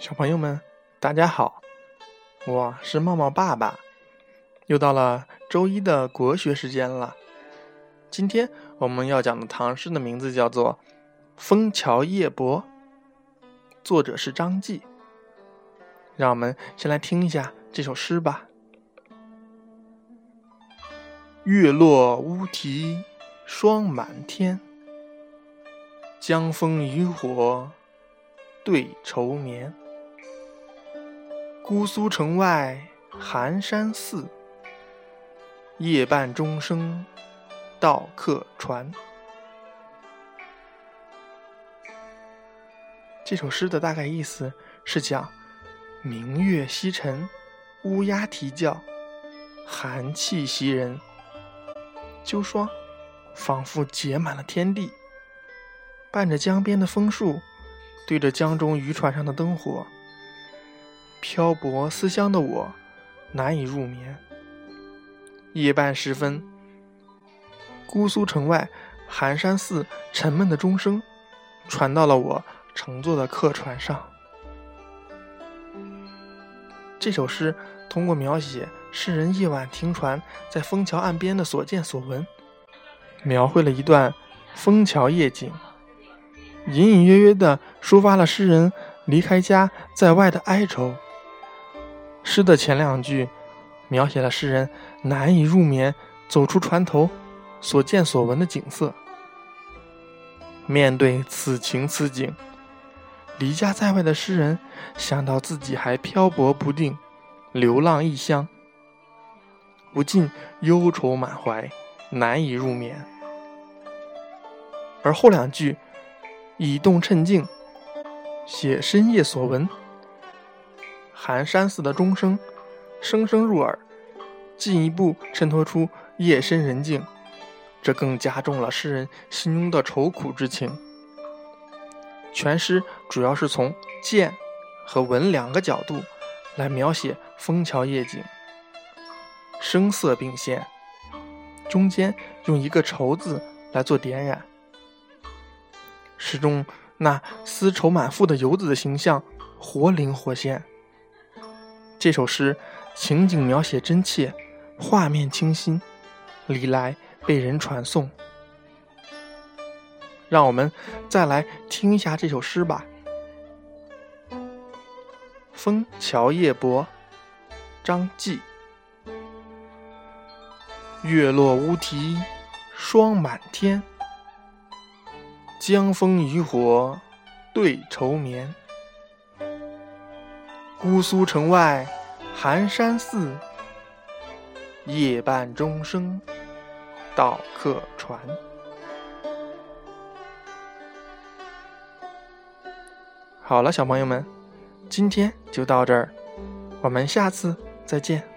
小朋友们，大家好，我是茂茂爸爸。又到了周一的国学时间了。今天我们要讲的唐诗的名字叫做《枫桥夜泊》，作者是张继。让我们先来听一下这首诗吧。月落乌啼霜满天，江枫渔火对愁眠。姑苏城外寒山寺，夜半钟声到客船。这首诗的大概意思是讲明月西沉，乌鸦啼叫，寒气袭人，秋霜仿佛结满了天地。伴着江边的枫树，对着江中渔船上的灯火。漂泊思乡的我，难以入眠。夜半时分，姑苏城外寒山寺沉闷的钟声，传到了我乘坐的客船上。这首诗通过描写诗人夜晚停船在枫桥岸边的所见所闻，描绘了一段枫桥夜景，隐隐约约地抒发了诗人离开家在外的哀愁。诗的前两句，描写了诗人难以入眠、走出船头所见所闻的景色。面对此情此景，离家在外的诗人想到自己还漂泊不定、流浪异乡，不禁忧愁满怀，难以入眠。而后两句以动衬静，写深夜所闻。寒山寺的钟声，声声入耳，进一步衬托出夜深人静，这更加重了诗人心中的愁苦之情。全诗主要是从见和闻两个角度来描写枫桥夜景，声色并现，中间用一个愁字来做点染，诗中那丝绸满腹的游子的形象活灵活现。这首诗情景描写真切，画面清新，历来被人传颂。让我们再来听一下这首诗吧，《枫桥夜泊》，张继。月落乌啼霜满天，江枫渔火对愁眠。姑苏城外寒山寺，夜半钟声到客船。好了，小朋友们，今天就到这儿，我们下次再见。